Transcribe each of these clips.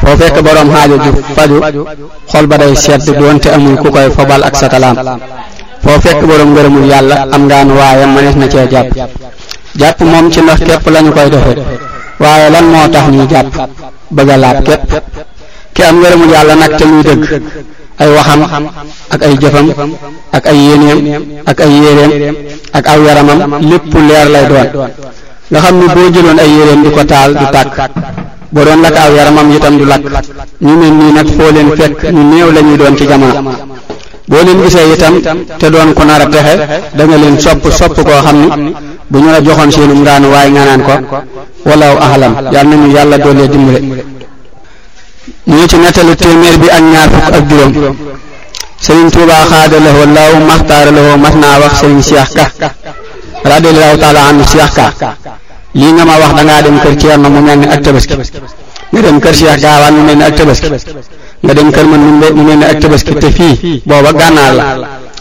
foo fekk boroom xaajo ju faju xol ba day sedd doonte amul ku koy fobal ak sa kalaam foo fekk boroom ngërëmul yàlla am ngaan waaye mënees na cee jàpp jàpp moom ci ndox képp lañu koy defe waaye lan moo tax ñuy jàpp bëgg a laab képp ki am ngërëmul yàlla nag te muy dëgg ay waxam ak ay jëfam ak ay yéeneem ak ay yéereem ak aw yaramam lépp leer lay doon nga xam ni boo jëloon ay yéereem di ko taal du tàkk boo doon lakk aw yaramam itam du lakk ñu mel nii nag foo leen fekk ñu néew la ñuy doon ci jamono boo leen gisee itam te doon ko nar a texe da nga leen sopp sopp koo xam ni bu ñu la joxoon seenum ngaanu waaye nga naan ko walaw ahlam yàlla nañu yàlla doolee dimbale ñu ngi ci nettali téeméer bi ak ñaar fukk ak juróom sëriñ Tuubaa xaada lahoo law maxtaara lahoo mas naa wax sëriñ Cheikh Ka radiyallahu taala anhu Cheikh Ka lii nga ma wax dangaa dem kër Ceerno mu mel ni ak tabaski nga dem kër Cheikh Gaawaan mu mel ni ak tabaski nga dem kër man mu mel ni ak tabaski te fii booba gànnaar la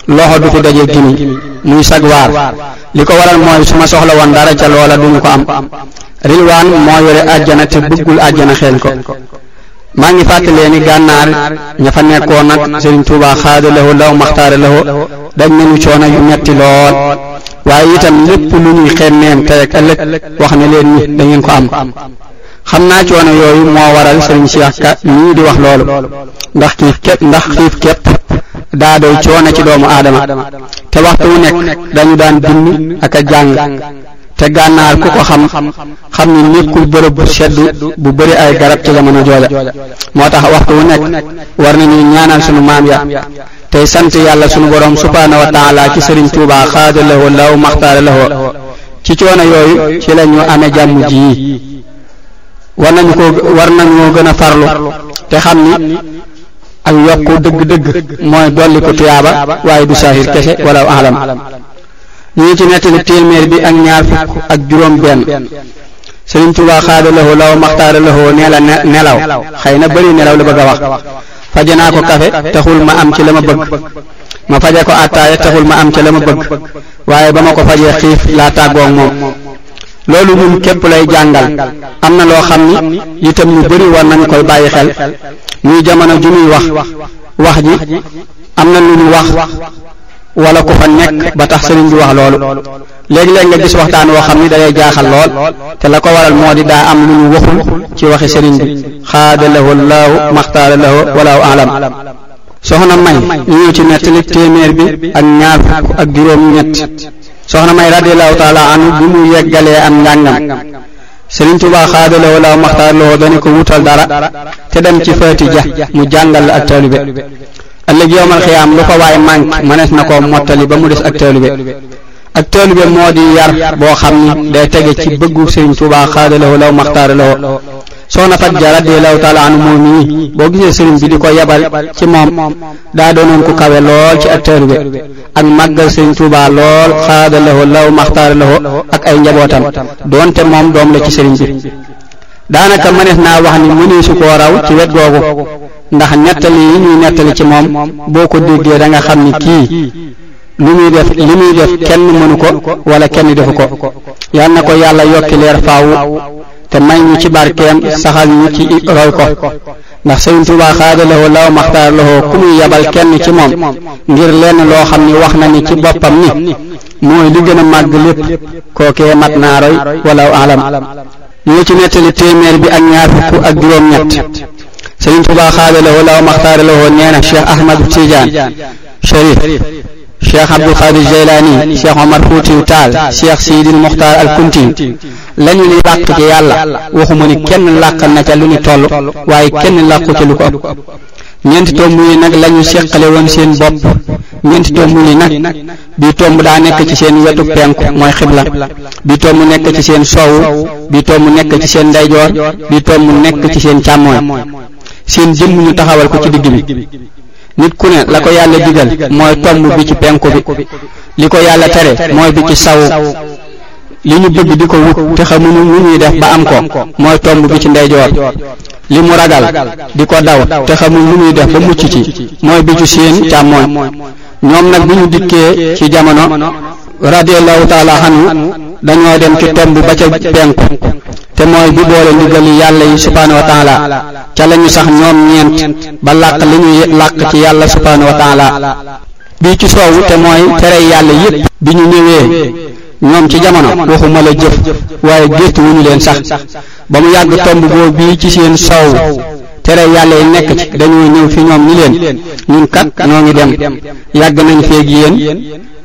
loxo du fi dajee gimiñ muy sag waar li ko waral mooy su ma soxla woon dara ca loola duñu ko am rilwaan moo yore àjjana te bëggul àjjana xeeñ ko maa ngi fàttalee ni gànnaar ña fa nekkoon nag Serigne Touba xaada lahu law maxtaara lahu dañ nañu coono yu metti lool waaye itam lépp lu ñuy xemmeem tey ak ëllëg wax ne leen ñi da ngeen ko am xam naa coono yooyu moo waral Serigne Cheikh Ka ñii di wax loolu ndax xiif képp ndax xiif képp daa doy coono ci doomu aadama te waxtu wu nekk dañu daan bind ak a jàng te gànnaar ku ko xam xam ni nekkul bërëb bu sedd bu bëri ay garab ci jamono jooja moo tax waxtu wu nekk war nañu ñaanal sunu maam ya tey sant yàlla sunu borom subhaanahu wa taala ci sëriñ Tuuba xaada lahoo law maxtaara lahoo ci coono yooyu ci la ñu amee jàmm ji war nañu ko war nañoo gën a farlu te xam ni ak yokku dëgg-dëgg mooy dolli ko tuyaaba waaye du saahir kese wala alam ñu ngi ci nettali téeméer bi ak ñaar fukk ak juróom benn Sëriñ Tuubaa xaada laxoo law maxtaara laxoo nee la nelaw xëy na bëri nelaw la bëgg a wax faje naa ko kafe taxul ma am ci la ma bëgg ma faje ko attaaya taxul ma am ci la ma bëgg waaye ba ma ko fajee xiif laa tàggoo ak moom loolu ñun képp lay jàngal am na loo xam ni itam ñu bëri war nañu koy bàyyi xel muy jamono ju ñuy wax wax ji am na lu ñu wax wala ku fa nekk ba tax sëriñ bi wax loolu léegi-léeg nga gis waxtaan woo xam ni dalay jaaxal lool te la ko waral moo di daa am lu ñu waxul ci waxi sëriñ bi xaada lahu laahu maxtaara lahu walaahu alam soxna may ñu ñëw ci nettali téeméer bi ak ñaar fukk ak juróom ñett soxna may radiallahu taala anu bi mu yeggalee am njàngam sëriñ Tuubaa xaada lahu laahu maxtaara lahu dana ko wutal dara te dem ci faati ja mu jàngal la ak taalibe ëllëg yowmal xiyaam lu fa waay manque mënees na koo mottali ba mu des ak taalube ak taalube moo di yar boo xam ni day tege ci bëggu Sëriñ Tuubaa xaadalawoo law maxtaaralawoo soxna Fat Dia radiyallahu taala anhu moom mii boo gisee sëriñ bi di ko yebal ci moom daa doonoon ku kawe lool ci ak taalube ak màggal Sëriñ Tuubaa lool xaadalawoo law maxtaaralawoo ak ay njabootam doonte moom doom la ci sëriñ bi daanaka mënees naa wax ni mëneesu koo raw ci wet googu ndax nettali yi ñuy nettali ci moom boo ko déggee da nga xam ni kii lu muy def li muy def kenn mënu ko wala kenn defu ko yal na ko yàlla yokki leer faawu te may ñu ci barkeem saxal ñu ci roy ko ndax Sëriñ Tuubaa xaada lahoo law maxtaar lahoo ku muy yabal kenn ci moom ngir lenn loo xam ni wax na ni ci boppam ni mooy li gën a màgg lépp kookee mat naa roy walaw alam ñoo ci nettali téeméer bi ak ñaar fukk ak juróom-ñett Sëriñ Tuubaa xaada la wala maxtaara la woon nee na Cheikh Ahmadu Tidiane Cherif Cheikh Abdul Qadir Jeylaani Cheikh Omar Fuutiyu Taal Cheikh Sidil Muxtaar al Kunti lañu li làq ci yàlla waxuma ni kenn làq na ca lu ñu toll waaye kenn làqu ca lu ko ëpp ñeenti tomb yi nag lañu seqale woon seen bopp ñeenti tomb yi nag bii tomb daa nekk ci seen wetu penku mooy xibla bii tomb nekk ci seen soowu bii tomb nekk ci seen ndeyjoor bii tomb nekk ci seen càmmooñ seen jëmm ñu taxawal ko ci digg bi nit ku ne la ko yàlla digal mooy tomb bi ci penku bi li ko yàlla tere mooy bi ci sawu li ñu bëgg di ko wut te xamuñu nu ñuy def ba am ko mooy tomb bi ci ndeyjoor li mu ragal di ko daw te xamul lu muy def ba mucc ci mooy bi ci seen càmmooñ ñoom nag bi ñu dikkee ci jamono radiyallahu taala anhu dañoo dem ci tomb ba ca penku te mooy bi boole ndigali yàlla yi subhaanahu wa taala ca la ñu sax ñoom ñeent ba làq li ñuy làq ci yàlla subhaanahu wa taala bii ci soowu te mooy tere yàlla yépp bi ñu ñëwee ñoom ci jamono waxuma la jëf waaye gëstu wuñu leen sax ba mu yàgg tomb boobu bii ci seen soow tere yàlla yi nekk ci dañoo ñëw fi ñoom ni leen ñun kat noo ngi dem yàgg nañ feeg yéen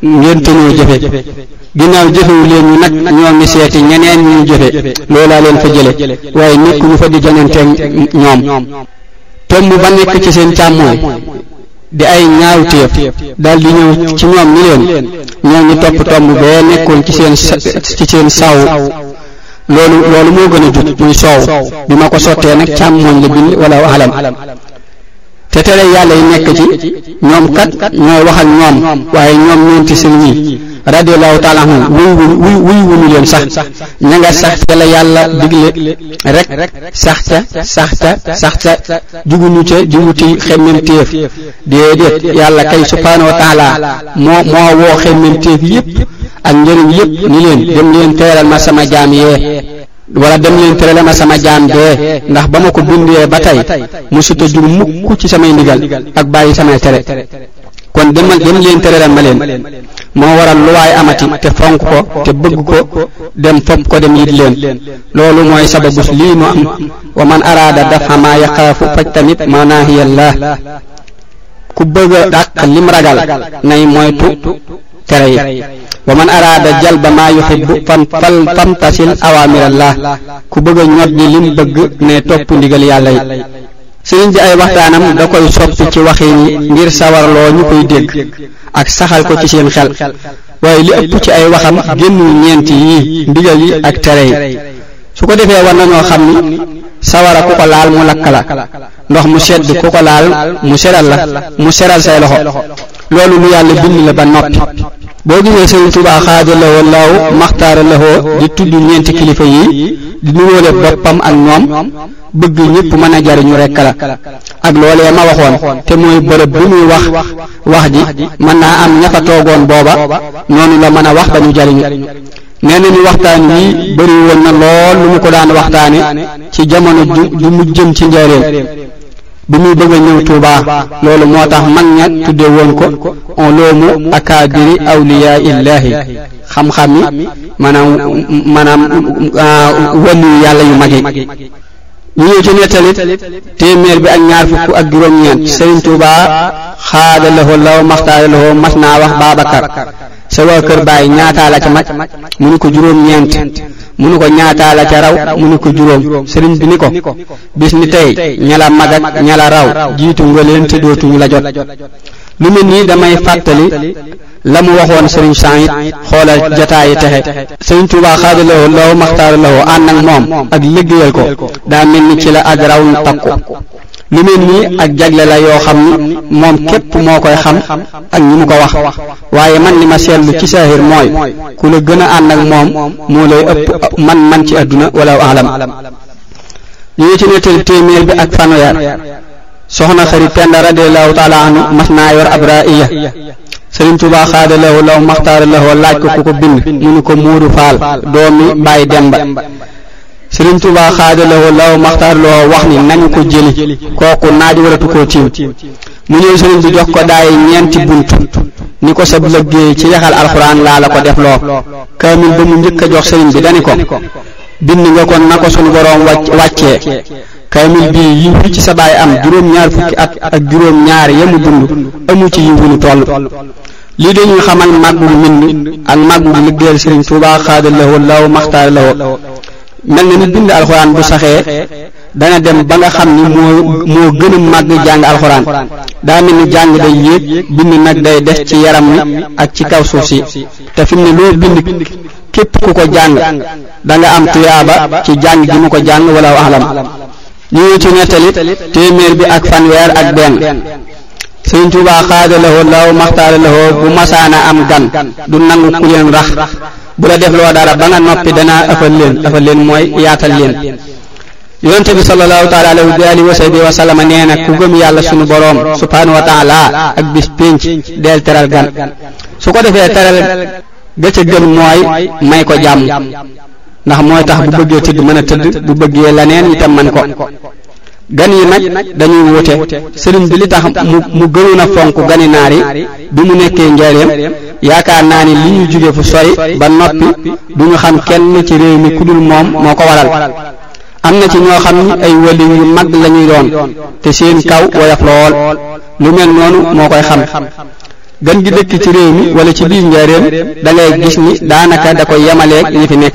ngeen tënoo jëfe ginnaaw jëfewu leen ñu nag ñoo ngi seeti ñeneen ñu jëfe loolaa leen fa jële waaye nekk ñu fa di jananteeg ñoom tomb ba nekk ci seen càmmooy di ay ñaaw téef daal di ñëw ci ñoom ni leen ñoo ngi topp tomb bee nekkoon ci seen ci seen saw loolu loolu moo gën a jub muy soow bi ma ko sottee nag càmmooñ la bind wala alam te tere yàlla yi nekk ci ñoom kat ñooy wax ak ñoom waaye ñoom ñeenti sëriñ yi radiyallahu taala anhum wuy wuy wuy wuñu leen sax ña nga sax ca la yàlla digle rek sax ca sax ca sax ca juguñu ca juguti xemmem téef déedéet yàlla kay subhaanahu wa taala moo moo woo xemmenteef yépp ak njëriñ yépp ni leen dem leen teeral ma sama jaam yee wala dem leen tërale ma sama jaam dee ndax ba ma ko bindee ba tey musuta jur mukk ci samay ndigal ak bàyyi samay tere kon dem dem leen tërale ma leen moo waral lu waay amati te fonk ko te bëgg ko dem fopp ko dem yit leen loolu mooy sababus lii mu am wa man araada dafa maa yaqaafu fajtanib maa naahiyallah ku bëgg a dàq lim ragal nay moytu tere yi wa man araada jalba maa yuhibbu fan fal famtasil awaamirallah ku bëgg a ñot di lim bëgg ne topp ndigal yàlla yi sëriñ bi ay waxtaanam da koy soppi ci waxin yi ngir sawarloo ñu koy dégg ak saxal ko ci seen xel waaye li ëpp ci ay waxam génnul ñeent yi ndigal yi ak tere yi su ko defee war nañoo xam ni sawara ku ko laal mu lakk la ndox mu sedd ku ko laal mu seral la mu seral say loxo loolu lu yàlla bind la ba noppi boo gisee Sëriñ Tuubaa xaada lawoo laaw maxtaara lawoo di tudd ñeenti kilifa yi di nuróole boppam ak ñoom bëgg ñëpp mën a jariñu rekk la ak loolee ma waxoon te mooy bërëb bu muy wax wax ji mën naa am ña fa toogoon booba noonu la mën a wax ba ñu jariñu nee nañu waxtaan yi bëri woon na lool lu mu ko daan waxtaane ci jamono ju ju mu jëm ci njaareem bi muy bëgg a ñëw Tuubaa loolu moo tax mag ña tudde woon ko on loomu akaabiri awliyaa illaahi xam-xam yi maanaam maanaam wàllu yàlla yu mag yi ñu ñëw ci nettali téeméer bi ak ñaar fukk ak juróom-ñeent Sëriñ Tuubaa xaada loxo law maxtaare loxo mas naa wax Baabakar sa waa kër baay ñaataa la ca maj mu ni ko juróom-ñeent mu ni ko ñaataa la ca raw mu ni ko juróom sëriñ bi ni ko bis ni tey ñala mag ak ñala raw jiitu nga leen te dootuñu la jot lu mel nii damay fàttali la mu waxoon sëriñ Saïd xoolal jataayi texe sëriñ Tuubaa xaadalawoo law maxtaaralawoo ànd ak moom ak liggéeyal ko daa mel ni ci la ak raw nu takku lu mel nii ak jagle la yoo xam ni moom képp moo koy xam ak ñi mu ko wax waaye man li ma seetlu ci saahir mooy ku la gën a ànd ak moom moo lay ëpp man man ci àdduna wala alam ñu ngi ci nettali téeméer bi ak fanweer soxna xari penda radiallahu taala anhu mas naa yor ab raaya sëriñ Tuubaa xaada lahu law maxtaara lahu laaj ko ku ko bind mu ni ko Moodu Faal doomi Baay Demba sëriñ Tuubaa xaada lahu law maxtaara lahu wax ni nañu ko jëli kooku naaj waratu koo tiim mu ñëw sëriñ bi jox ko daay ñeenti bunt ni ko sab lëggéey ci yaxal alxuraan laa la ko def loo kaamil ba mu njëkk a jox sëriñ bi dani ko bind nga kon na ko sunu boroom wàcc wàccee kaamil bii yiw wi ci sa baay am juróom-ñaar fukki at ak juróom-ñaar yamu dund amu ci yiw wu ñu toll lii dañuy xamal màggu mbind ak màggu liggéeyal Sëriñ Tuubaa xaada lahu law maxtaar lahu mel na ni bind alxuraan bu saxee dana dem ba nga xam ni moo moo gën a màgg jàng alxuraan daa mel ni jàng day yéeg bind nag day des ci yaram wi ak ci kaw suuf si te fi mu ne loo bind képp ku ko jàng da nga am tuyaaba ci jàng gi mu ko jàng wala ahlam ñu ngi ci nettali téeméer bi ak fanweer ak benn Sëriñ Tuubaa xaada lahoo law maxtaara lahoo bu masaana am gan du nangu ku leen rax bu la def loo dara ba nga noppi danaa ëffal leen ëffal leen mooy yaatal leen yonente bi sallallahu taala alayhi wa alihi wa sahbihi wa sallama nee na ku gëm yàlla sunu boroom subhanahu wa taala ak bis pénc deel teral gan su ko defee teral ga ca gën mooy may ko jàmm ndax mooy tax bu bëggee tëdd mën a tëdd bu bëggee leneen itam man ko gan yi nag dañuy wuute sëriñ bi li tax mu mu gënoon a fonk gani naar yi bi mu nekkee njaareem yaakaar naa ni li ñu jóge fu sori ba noppi du ñu xam kenn ci réew mi ku dul moom moo ko waral am na ci ñoo xam ni ay wali yu mag lañuy doon te seen kaw woyof lool lu mel noonu moo koy xam gan gi dëkk ci réew mi wala ci biir njaareem da ngay gis ni daanaka da koy yemaleeg ñi fi nekk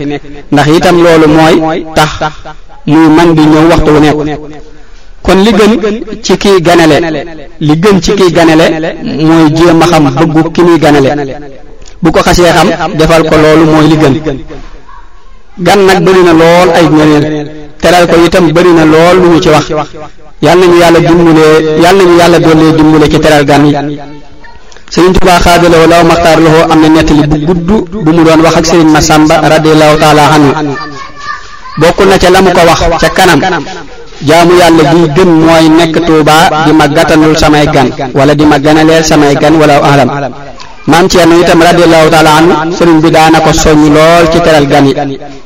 ndax itam loolu mooy tax muy man di ñëw waxtu wu nekk kon li gën ci kiy ganale li gën ci kiy ganale mooy jéem a xam bëggu ki muy ganale bu ko xasee xam defal ko loolu mooy li gën gan nag bëri na lool ay ngëneel teral ko itam bëri na lool lu ñu ci wax yàlla nañu yàlla dimbale yàlla nañu yàlla dollee dimbale ci teral gan yi sëriñ Tuubaa xaadaloo law maxtaar loxoo am na nettali bu gudd bu mu doon wax ak sëriñ Masamba radiyallahu taala anhu bokk na ca la mu ko wax ca kanam jaamu yàlla bi gën mooy nekk Tuubaa di ma gàttanul samay gan wala di ma ganaleel samay gan wala ahlam maam Ceerno itam radiyallahu taala anhu sëriñ bi daana ko soññ lool ci teral gan yi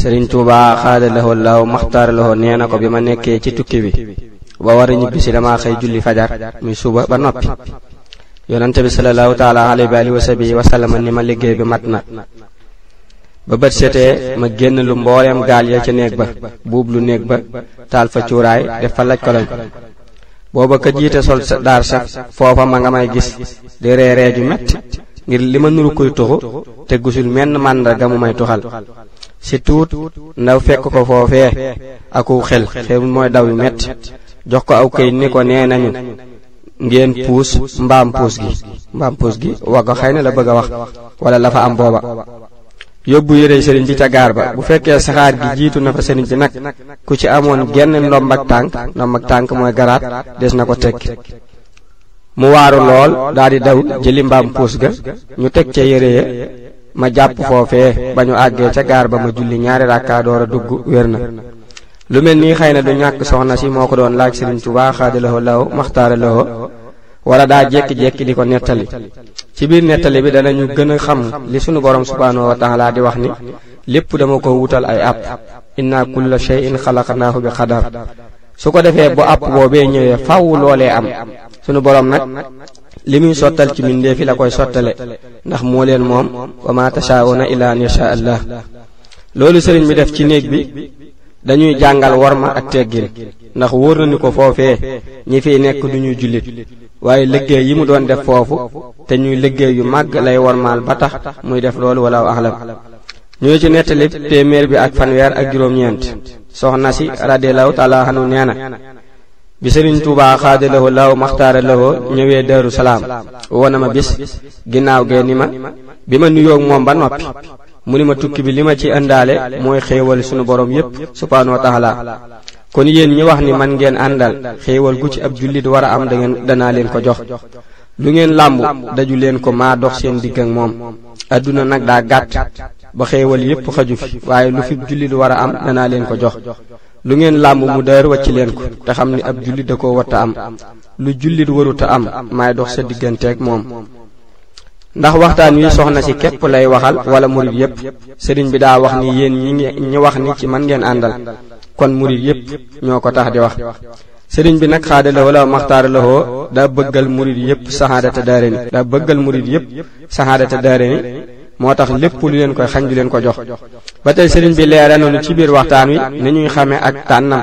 sëriñ Tuuba xaada lahoo law maxtaar lahoo nee na ko bi ma nekkee ci tukki bi ba war a ñibbisi damaa xëy julli fajar muy suba ba noppi yonante bi sallallahu taala alayhi wa alihi wa sahbihi wa sallam ni ma liggéey bi mat na ba bët setee ma génn lu mbooleem gaal ya ca néeg ba buub lu néeg ba taal fa cuuraay def fa laj koloñ booba ka jiite sol sa daar sa foofa ma nga may gis di reeree ju metti ngir li ma nuru koy tuxu te gisul menn màndarga mu may tuxal si tuut ndaw fekk ko foofee aku xel xel mooy daw yu metti jox ko aw këy ni ko nee nañu ngeen puus mbaam puus gi mbaam puus gi waggo xëy na la bëgg a wax wala la fa am booba yóbbu yére sëriñ bi ca gaar ba bu fekkee saxaar gi jiitu na fa sëriñ bi nag ku ci amoon genn ndomb ak tànk ndomb ak tànk mooy garaat des na ko tekki mu waaru lool daal di daw jëli mbaam puus ga ñu teg ca yére ya ma jàpp foofee ba ñu àggee ca gaar ba ma julli ñaari ràkkaa door a dugg wér na lu mel nii xëy na du ñàkk soxna si moo ko doon laaj sëriñ Tuubaa xaadalawoo law maxtaara lawoo wala daa jekki-jekki di ko nettali ci biir nettali bi danañu gën a xam li sunu borom subhaanahu wa taala di wax ni lépp dama ko wutal ay àpp inna kulla shay'in xalaqnaahu bi xadar su ko defee bu àpp boobee ñëwee fàww loolee am sunu borom nag li muy sottal ci mbindeef yi la koy sottale ndax moo leen moom wa ma tashaa'una illa an yasha allah loolu sëriñ bi def ci néeg bi dañuy jàngal worma ak teggin ndax wóor na ni ko foofee ñi fiy nekk duñuy jullit waaye liggéey yi mu doon def foofu te ñuy liggéey yu màgg lay wormaal ba tax muy def loolu wala axlam ñoo ci nettali téeméer bi ak fanweer ak juróom-ñeent soxna si radiallahu taala anu nee na bi sëriñ Tuubaa xaadalawoo laaw maxtaara lawoo ñëwee Daaru Salaam woo na ma bis ginnaaw gee ni ma bi ma nuyoog moom ba noppi mu ni ma tukki bi li ma ci indaale mooy xéewal sunu borom yépp subhaanahu wa taala kon yéen ñi wax ni man ngeen àndal xéewal gu ci ab jullit war a am dangeen danaa leen ko jox lu ngeen làmb daju leen ko maa dox seen digg ak moom adduna nag daa gàtt ba xéewal yépp xaju fi waaye lu fi jullit war a am danaa leen ko jox lu ngeen làmb mu dër wacc leen ko te xam ni ab jullit da ko watta am lu jullit waruta am maay dox sa digganteeg moom ndax waxtaan wi soxna si képp lay waxal wala murid yépp sëriñ bi daa wax ni yéen ñi ñi wax ni ci man ngeen àndal kon murid yépp ñoo ko tax di wax sëriñ bi nag xaada la wala maxtaara la woo daa bëggal murid yépp saxaadata daare ni daa bëggal murid yépp saxaadata daare ni moo tax lépp lu leen koy xañ du leen ko jox ba tey sëriñ bi leeral nañu ci biir waxtaan wi ni ñuy xamee ak tànnam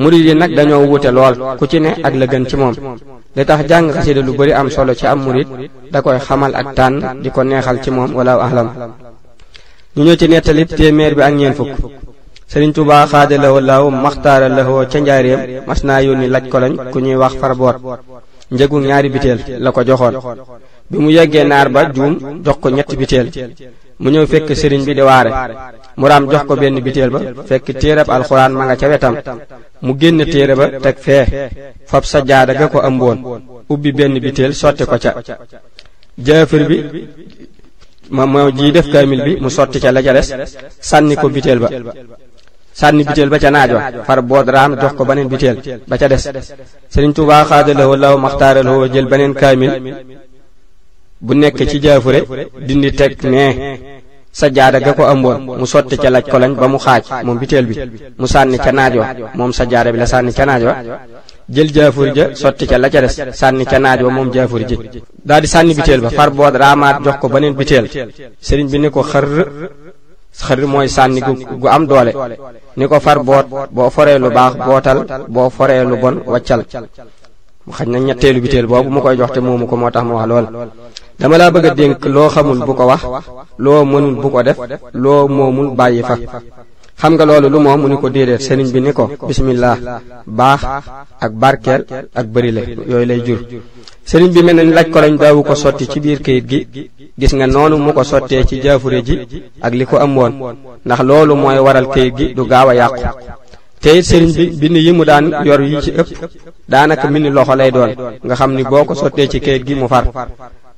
murid yi nag dañoo wuute lool ku ci ne ak la gën ci moom li tax jàng xasida lu bari am solo ci am murid da koy xamal ak tànn di ko neexal ci moom wala ahlam ñu ñëw ci nettalib téeméer bi ak ñeen fukk sëriñ Tuubaa xaada lawo law maxtaara lawoo ca njaareem mas naa yónni laj koloñ ku ñuy wax farboot njëgu ñaari biteel la ko joxoon bi mu yeggee naar ba juum jox ko ñetti biteel mu ñëw fekk sëriñ bi di waare mu raam jox ko benn biteel ba fekk téerab alxuraan ma nga ca wetam mu génn téere ba teg fee fab sa jaada ga ko ëmboon ubbi benn biteel sotti ko ca jaafir bi ma moo ji def kaamil bi mu sotti ca la ca des sànni ko biteel ba sànni biteel ba ca naaj wa far boot raam jox ko beneen biteel ba ca des Sëriñ Tuubaa xaadalawoo law maxtaaraloo jël beneen kaamil bu nekk ci jaafure dindi teg nee sa jaada ga ko ëmboon mu sotti ca laj ko lañ ba mu xaaj moom biteel bi mu sànni ca naaj wa moom sa jaada bi la sànni ca naaj wa jël jaafur ja sotti ca la ca des sànni ca naaj wa moom jaafur ji daal di sànni biteel ba far bood raamaat jox ko beneen biteel sëriñ bi ni ko xër xër mooy sànni gu gu am doole ni ko far boot boo foree lu baax bootal boo foree lu bon waccal xaj na ñetteelu biteel boobu mu koy jox te moomu ko moo tax mu wax lool dama laa bëgg a dénk loo xamul bu ko wax loo mënul bu ko def loo moomul bàyyi fa xam nga loolu lu moom mu ni ko déedéet sëriñ bi ni ko bismillah baax ak barkeel ak bëri la yooyu lay jur sëriñ bi mel na ni laaj ko lañ daawu ko sotti ci biir kayit gi gis nga noonu mu ko sottee ci jaafure ji ak li ko am woon ndax loolu mooy waral kayit gi du gaaw a yàqu te it sëriñ bi bind yi mu daan yor yi ci ëpp daanaka mbind loxo lay doon nga xam ni boo ko sottee ci kayit gi mu far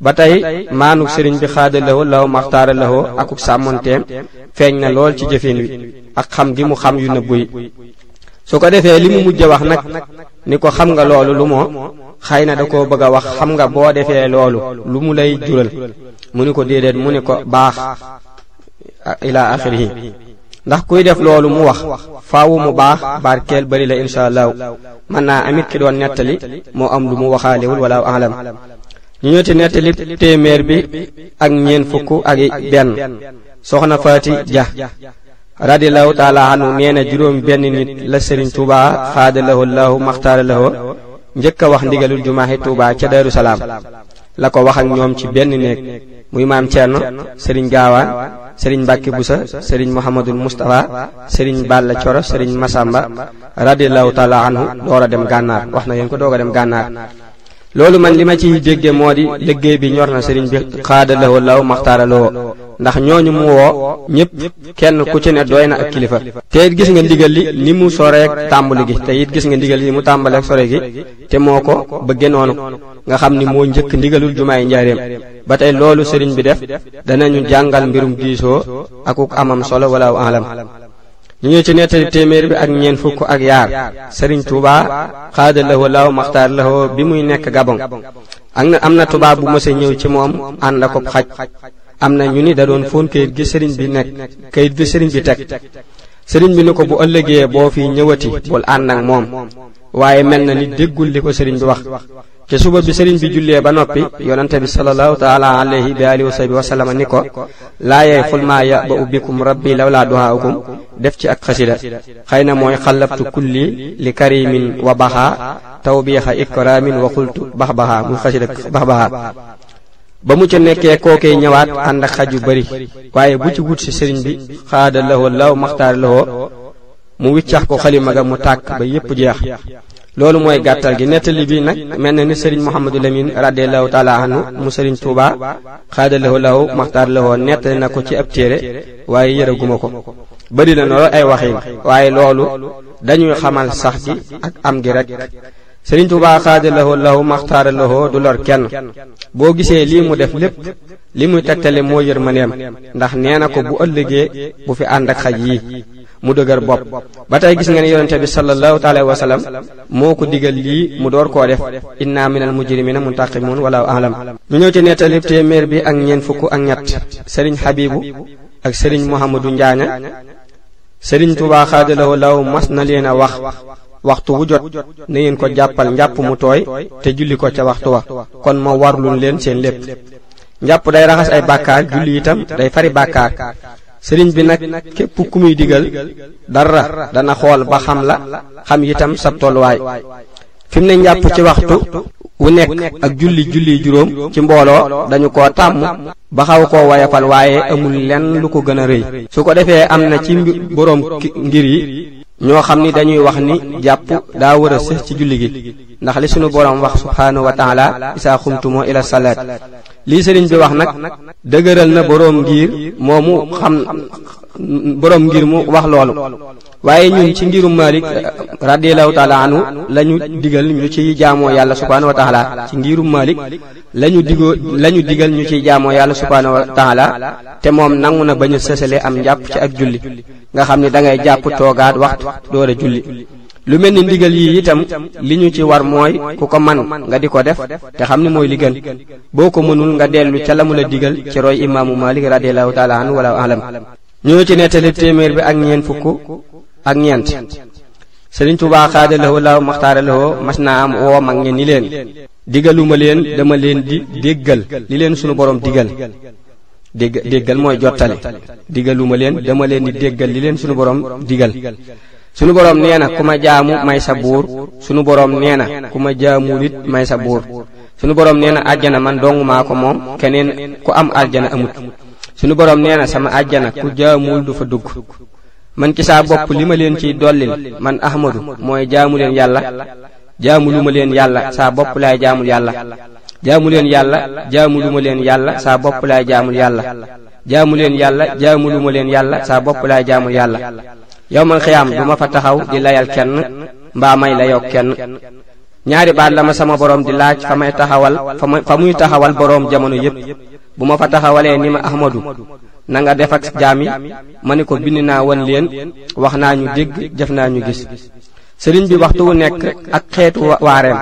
ba tey maanuk sëriñ bi xaada lawo law maxtaara lawo akuk sàmmonteem feeñ na lool ci jëfin wi ak xam gi mu xam yu nëbbu yi su ko defee li mu mujj wax nag ni ko xam nga loolu lu moo xëy na da koo bëgg a wax xam nga boo defee loolu lu mu lay jural mu ni ko déedéet mu ni ko baax ila axirihi ndax kuy def loolu mu wax faawu mu baax barkeel bari la insha allahu mën naa amit ki doon nettali moo am lu mu waxaalewul wala alam ñu ñëwti nettali téeméer bi ak ñeen fukk ak benn soxna faati ja radiallahu taala anhu nee na juróom benn nit la sëriñ tuuba xaada lahu lahu maxtaara lahu njëkk a wax ndigalul jumaaxi tuuba ca daaru salaam la ko wax ak ñoom ci benn néeg muy maam Thierno sëriñ Gaawaan sëriñ Mbàkke Busa sëriñ Mouhamadul Moustapha sëriñ Balla Coro sëriñ Masamba radiallahu taala anhu door a dem gànnaar wax na yéen ko doog a dem gànnaar loolu man li ma ciy dégge moo di liggéey bi ñor na sëriñ bi xaada lawo law maxtaara lawo ndax ñooñu mu woo ñëpp kenn ku ci ne doy na ak kilifa te it gis nga ndigal li ni mu soreek tàmbali gi te it gis nga ndigal li mu tàmbaleek sore gi te moo ko bëgge noonu nga xam ni moo njëkk ndigalul jumaay njaareem ba tey loolu sëriñ bi def danañu jàngal mbirum diisoo akuk amam solo wala alam ñu ñëw ci nettali téeméer bi ak ñeen fukk ak yaar sëriñ Touba xaada la laaw maxtaar la bi muy nekk Gabon ak na am na Touba bu mësa ñëw ci moom ànd akub xaj am na ñu ni da doon fóon kayit gi sëriñ bi nekk kayit gi sëriñ bi teg sëriñ bi ni ko bu ëllëgee boo fi ñëwati bul ànd ak moom waaye mel na ni déggul li ko sëriñ bi wax te suba bi sëriñ bi jullee ba noppi yonante bi sallallahu taala alayhi bi alihi wa sahbi wa sallama ni ko laayee xul maa ya ba ubbikum rabbi law laa duhaaukum def ci ak xasida xëy na mooy xallabtu kulli li karimin wa baxa tawbiixa ikramin wa xultu bax baxa muy xasida bax baxa ba mu ca nekkee kookee ñëwaat ànd ak xaj yu bari waaye bu ci wut si sëriñ bi xaada lahoo law maxtaar lahoo mu wiccax ko xalima ga mu tàkk ba yépp jeex loolu mooy gàttal gi nettali bi nag mel na ni sëriñ Mouhamadou Lamine radiallahu taala anhu mu sëriñ Touba xaada lahu lahu maxtaar lahoo nettali na ko ci ab téere waaye yëraguma ko bëri na loolu ay waxin waaye loolu dañuy xamal sax gi ak am gi rek sëriñ Tuubaa xaada lahoo lahu maxtaara lahoo du lor kenn boo gisee lii mu def lépp li muy tegtale moo yërmandeem ndax nee na ko bu ëllëgee bu fi ànd ak xaj yi mu dëgër bopp ba tey gis ngeen yonente bi sallallahu taala wa sallam moo ko digal lii mu door koo def inna minal mujrimina muntaqimun wala alam ñu ñëw ci nettali téeméer bi ak ñeent fukk ak ñett sëriñ Habibu ak sëriñ Mouhamadou Njaaña sëriñ Tuubaa xaadalawoo law mas na leen a wax waxtu wu jot na ngeen ko jàppal njàpp mu tooy te julli ko ca waxtu wa kon ma warlul leen seen lépp njàpp day raxas ay bàkkaar julli itam day fari bàkkaar sëriñ bi nag képp ku muy digal dara dana xool ba xam la xam itam sab tolluwaay fi mu ne njàpp ci waxtu wu nekk ak julli julli juróom ci mbooloo dañu ko tàmm ba xaw koo wayafal waaye amul lenn lu ko gën a rëy su ko defee am na ci boroom ngir yi ñoo xam ni dañuy wax ni jàpp daa war a sëx ci julli gi ndax li sunu boroom wax subhaanahu wa taala isaa xumtumoo ila salaat lii sëriñ bi wax nag dëgëral na boroom ngir moomu xam boroom ngir mu wax loolu waaye ñun ci ngirum Malik radiyallahu taala anhu la ñu digal ñu ciy jaamoo yàlla subhaanahu wa taala ci ngirum Malik la ñu digoo la ñu digal ñu ciy jaamoo yàlla subhaanahu wa taala te moom nangu na bañ a sësale am njàpp ci ak julli nga xam ne da ngay jàpp toogaat waxtu door a julli lu mel ni ndigal yi itam li ñu ci war mooy ku ko man nga di ko def te xam ne mooy li gën boo ko mënul nga dellu ca la mu la digal ci roy imaamu malik radiallahu taala anhu wala alam ñoo ci nettali téeméer bi ak ñeent fukk ak ñeent sëriñ Tuubaa xaada lahoo laaw maxtaara lahoo mas naa am woo mag ñe ni leen digaluma leen dama leen di déggal li leen sunu borom digal dégg déggal mooy jottali digaluma leen dama leen di déggal li leen sunu borom digal sunu boroom nee na ku ma jaamu may sa buur sunu boroom nee na ku ma jaamu nit may sa buur sunu boroom nee na àjjana man dong maa ko moom keneen ku am àjjana amut sunu boroom nee na sama àjjana ku jaamuwul du fa dugg man ci saa bopp li ma leen ciy dollil man ahmadu mooy jaamu leen yàlla jaamu lu ma leen yàlla saa bopp laay jaamul yàlla jaamu leen yàlla jaamu lu ma leen yàlla saa bopp laay jaamul yàlla jaamu leen yàlla jaamu lu ma leen yàlla saa bopp laay jaamu yàlla yow man xiyaam du ma fa taxaw di layal kenn mbaa may la yow kenn ñaari baat la ma sama borom di laaj fa may taxawal fa ma fa muy taxawal borom jamono yépp bu ma fa taxawalee ni ma ahmadu na nga def ak jaam yi ma ni ko bind naa wan leen wax naa ñu dégg jëf naa ñu gis sëriñ bi waxtu wu nekk ak xeetu waareem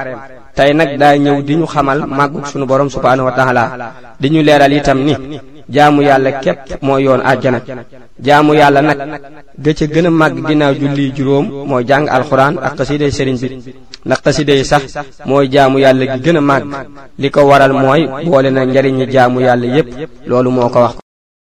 tey nag daa ñëw di ñu xamal màggug sunu borom subhaanahu wa taala di ñu leeral itam ni jaamu yàlla képp moo yoon àjjana jaamu yàlla nag ga ca gën a màgg ginnaaw julli juróom mooy jàng alxuraan ak xasiday sëriñ bi ndax xasida yi sax mooy jaamu yàlla gi gën a màgg li ko waral mooy boole na njariñi jaamu yàlla yépp loolu moo ko wax